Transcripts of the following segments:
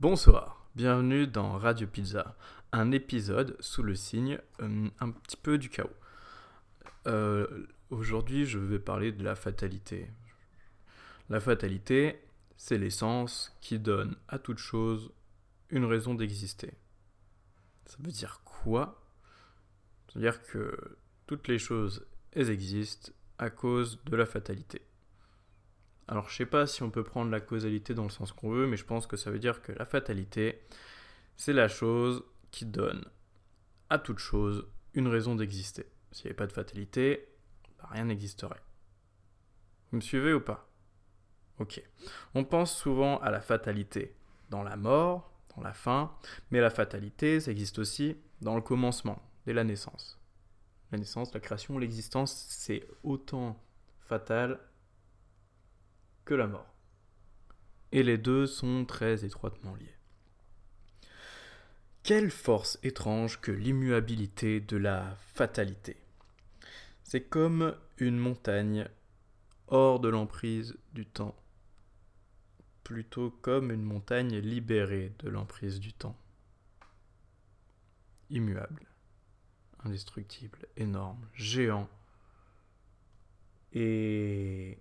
Bonsoir, bienvenue dans Radio Pizza, un épisode sous le signe euh, un petit peu du chaos. Euh, Aujourd'hui, je vais parler de la fatalité. La fatalité, c'est l'essence qui donne à toute chose une raison d'exister. Ça veut dire quoi? Ça veut dire que toutes les choses, existent à cause de la fatalité. Alors je sais pas si on peut prendre la causalité dans le sens qu'on veut, mais je pense que ça veut dire que la fatalité, c'est la chose qui donne à toute chose une raison d'exister. S'il n'y avait pas de fatalité, bah, rien n'existerait. Vous me suivez ou pas? Ok. On pense souvent à la fatalité dans la mort, dans la fin, mais la fatalité, ça existe aussi dans le commencement, dès la naissance. La naissance, la création, l'existence, c'est autant fatal la mort. Et les deux sont très étroitement liés. Quelle force étrange que l'immuabilité de la fatalité. C'est comme une montagne hors de l'emprise du temps, plutôt comme une montagne libérée de l'emprise du temps. Immuable, indestructible, énorme, géant, et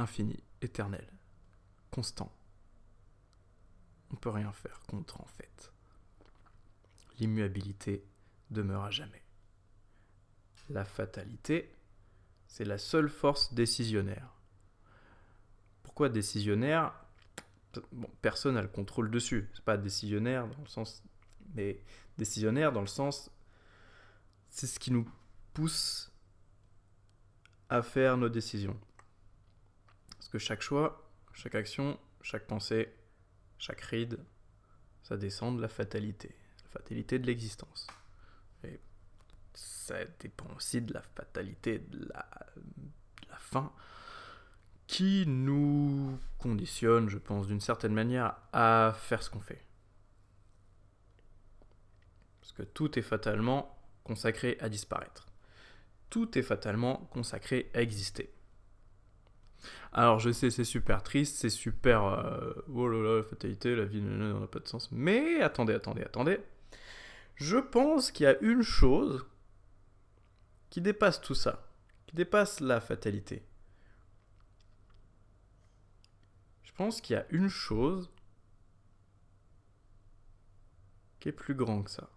infini, éternel, constant. On peut rien faire contre en fait. L'immuabilité demeure à jamais. La fatalité, c'est la seule force décisionnaire. Pourquoi décisionnaire? Personne n'a le contrôle dessus. C'est pas décisionnaire dans le sens. Mais décisionnaire dans le sens. C'est ce qui nous pousse à faire nos décisions. Parce que chaque choix, chaque action, chaque pensée, chaque ride, ça descend de la fatalité. La fatalité de l'existence. Et ça dépend aussi de la fatalité de la, de la fin qui nous conditionne, je pense, d'une certaine manière à faire ce qu'on fait. Parce que tout est fatalement consacré à disparaître. Tout est fatalement consacré à exister. Alors je sais, c'est super triste, c'est super... Euh, oh là là, la fatalité, la vie n'a pas de sens. Mais attendez, attendez, attendez. Je pense qu'il y a une chose qui dépasse tout ça, qui dépasse la fatalité. Je pense qu'il y a une chose qui est plus grand que ça.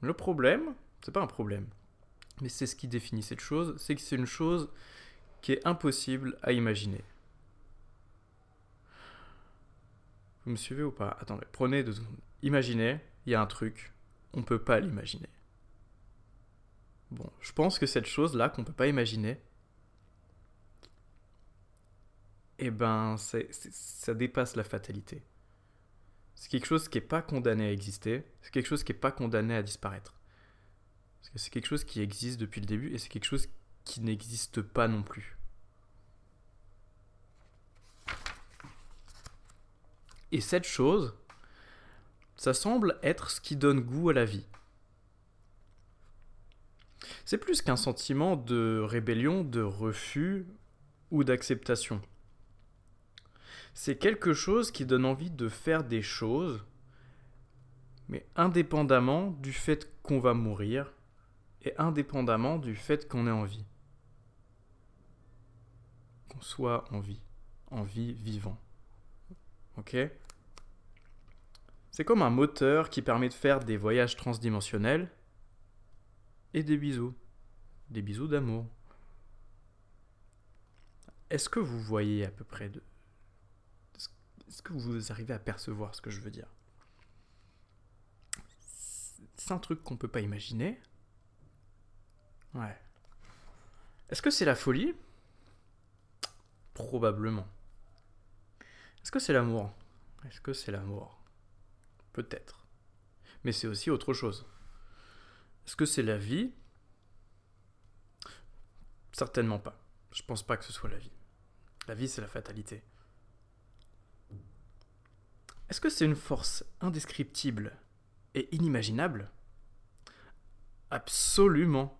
Le problème, c'est pas un problème, mais c'est ce qui définit cette chose, c'est que c'est une chose qui est impossible à imaginer. Vous me suivez ou pas? Attendez, prenez deux secondes. Imaginez, il y a un truc, on ne peut pas l'imaginer. Bon, je pense que cette chose-là qu'on ne peut pas imaginer, eh ben, ça dépasse la fatalité. C'est quelque chose qui n'est pas condamné à exister, c'est quelque chose qui n'est pas condamné à disparaître. C'est quelque chose qui existe depuis le début et c'est quelque chose qui n'existe pas non plus. Et cette chose, ça semble être ce qui donne goût à la vie. C'est plus qu'un sentiment de rébellion, de refus ou d'acceptation. C'est quelque chose qui donne envie de faire des choses, mais indépendamment du fait qu'on va mourir et indépendamment du fait qu'on ait envie. Qu'on soit en vie, en vie vivant. Ok? C'est comme un moteur qui permet de faire des voyages transdimensionnels et des bisous. Des bisous d'amour. Est-ce que vous voyez à peu près de... Est-ce que vous arrivez à percevoir ce que je veux dire? C'est un truc qu'on peut pas imaginer. Ouais. Est-ce que c'est la folie? Probablement. Est-ce que c'est l'amour? Est-ce que c'est l'amour? Peut-être. Mais c'est aussi autre chose. Est-ce que c'est la vie? Certainement pas. Je pense pas que ce soit la vie. La vie, c'est la fatalité. Est-ce que c'est une force indescriptible et inimaginable? Absolument.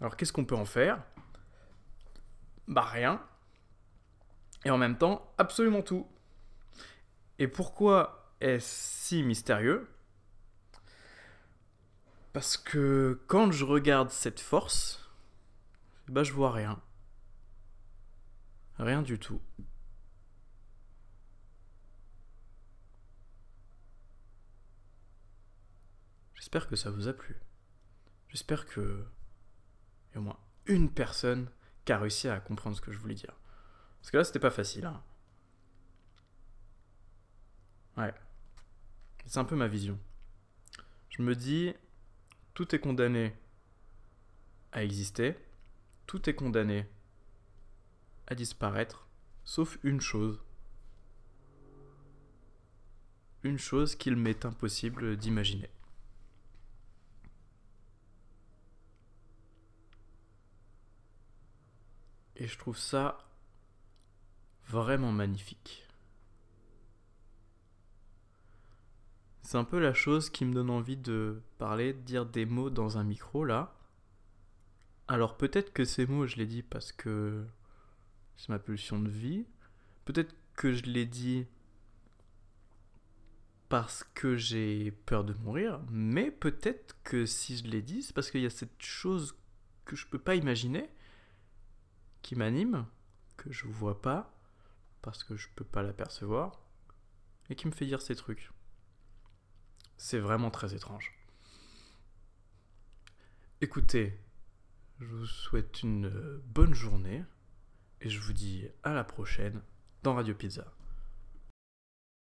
Alors qu'est-ce qu'on peut en faire? Bah rien. et en même temps absolument tout. Et pourquoi est-ce si mystérieux? Parce que quand je regarde cette force, bah je vois rien. Rien du tout. J'espère que ça vous a plu. J'espère que il y au moins une personne qui a réussi à comprendre ce que je voulais dire. Parce que là, c'était pas facile. Hein. Ouais. C'est un peu ma vision. Je me dis, tout est condamné à exister, tout est condamné à disparaître, sauf une chose. Une chose qu'il m'est impossible d'imaginer. Et je trouve ça vraiment magnifique. C'est un peu la chose qui me donne envie de parler, de dire des mots dans un micro là. Alors peut-être que ces mots je les dis parce que c'est ma pulsion de vie. Peut-être que je l'ai dit parce que j'ai peur de mourir, mais peut-être que si je l'ai dit, c'est parce qu'il y a cette chose que je peux pas imaginer qui m'anime, que je vois pas, parce que je peux pas l'apercevoir, et qui me fait dire ces trucs. C'est vraiment très étrange. Écoutez, je vous souhaite une bonne journée et je vous dis à la prochaine dans Radio Pizza.